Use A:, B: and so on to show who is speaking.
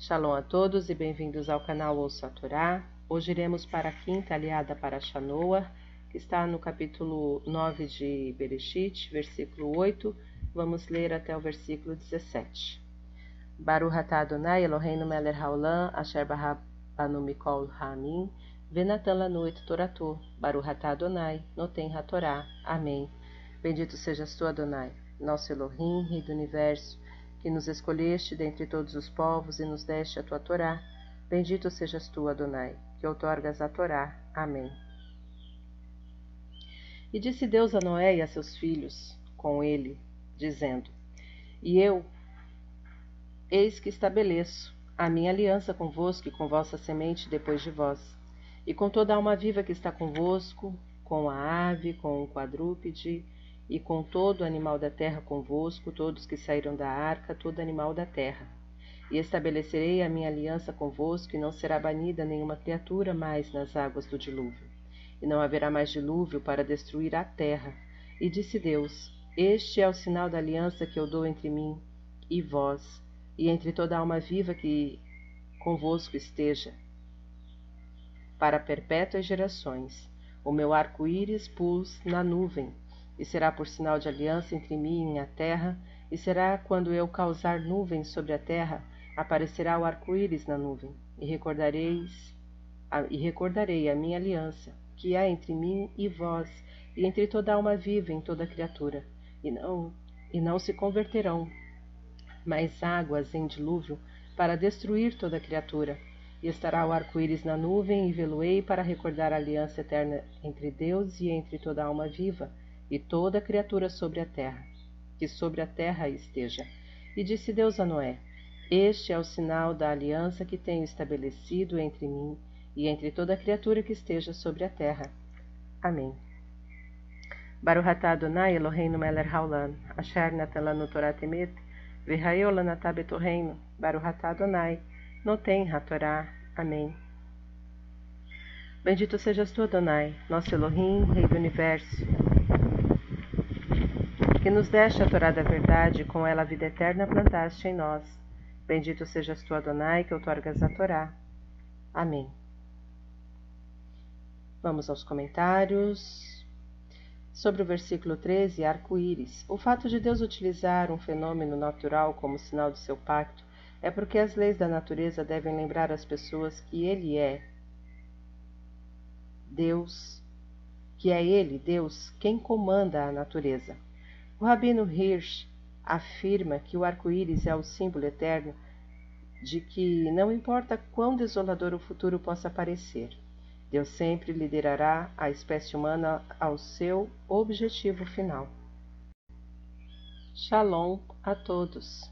A: Shalom a todos e bem-vindos ao canal Ouça a Torá. Hoje iremos para a quinta aliada para Shanoa, que está no capítulo 9 de Bereshit, versículo 8. Vamos ler até o versículo 17. Baruch atah Adonai Eloheinu melech haolam asher barabanu mikol ha'amim venatan lanu et toratu Baruch atah Adonai noten hatorá. Amém. Bendito sejas tu, Adonai, nosso Elohim, Rei do Universo, que nos escolheste dentre todos os povos e nos deste a tua Torá. Bendito sejas tu, Adonai, que outorgas a Torá. Amém. E disse Deus a Noé e a seus filhos, com ele, dizendo: E eu, eis que estabeleço a minha aliança convosco e com vossa semente depois de vós, e com toda alma viva que está convosco, com a ave, com o quadrúpede, e com todo animal da terra convosco, todos que saíram da arca, todo animal da terra. E estabelecerei a minha aliança convosco, e não será banida nenhuma criatura mais nas águas do dilúvio. E não haverá mais dilúvio para destruir a terra. E disse Deus: Este é o sinal da aliança que eu dou entre mim e vós, e entre toda alma viva que convosco esteja, para perpétuas gerações. O meu arco-íris pus na nuvem, e será por sinal de aliança entre mim e a terra, e será quando eu causar nuvens sobre a terra, aparecerá o arco-íris na nuvem, e recordareis a, e recordarei a minha aliança, que há entre mim e vós, e entre toda alma viva em toda criatura, e não e não se converterão mais águas em dilúvio para destruir toda criatura. E estará o arco-íris na nuvem, e vê-lo-ei para recordar a aliança eterna entre Deus e entre toda alma viva, e toda criatura sobre a terra, que sobre a terra esteja. E disse Deus a Noé: Este é o sinal da aliança que tenho estabelecido entre mim e entre toda criatura que esteja sobre a terra. Amém. Baruch atah Adonai Eloheinu melech haolam, asher natan lanu Torah temet, v'hayol lanatah betorreinu, Baruch atah Adonai, noten hatorá. Amém. Bendito sejas tu, Adonai, nosso Elohim, Rei do Universo, que nos deste a Torá da verdade, com ela a vida eterna plantaste em nós. Bendito sejas tu, Adonai, que outorgas a Torá. Amém. Vamos aos comentários. Sobre o versículo 13, arco-íris. O fato de Deus utilizar um fenômeno natural como sinal de seu pacto é porque as leis da natureza devem lembrar as pessoas que Ele é Deus, que é Ele, Deus, quem comanda a natureza. O Rabino Hirsch afirma que o arco-íris é o símbolo eterno de que não importa quão desolador o futuro possa parecer, Deus sempre liderará a espécie humana ao seu objetivo final. Shalom a todos.